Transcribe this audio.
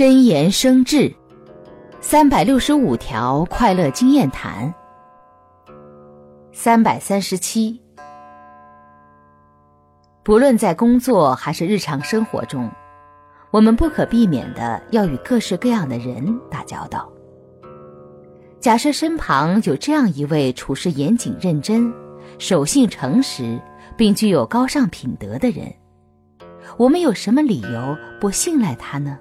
真言生智，三百六十五条快乐经验谈。三百三十七，不论在工作还是日常生活中，我们不可避免的要与各式各样的人打交道。假设身旁有这样一位处事严谨认真、守信诚实，并具有高尚品德的人，我们有什么理由不信赖他呢？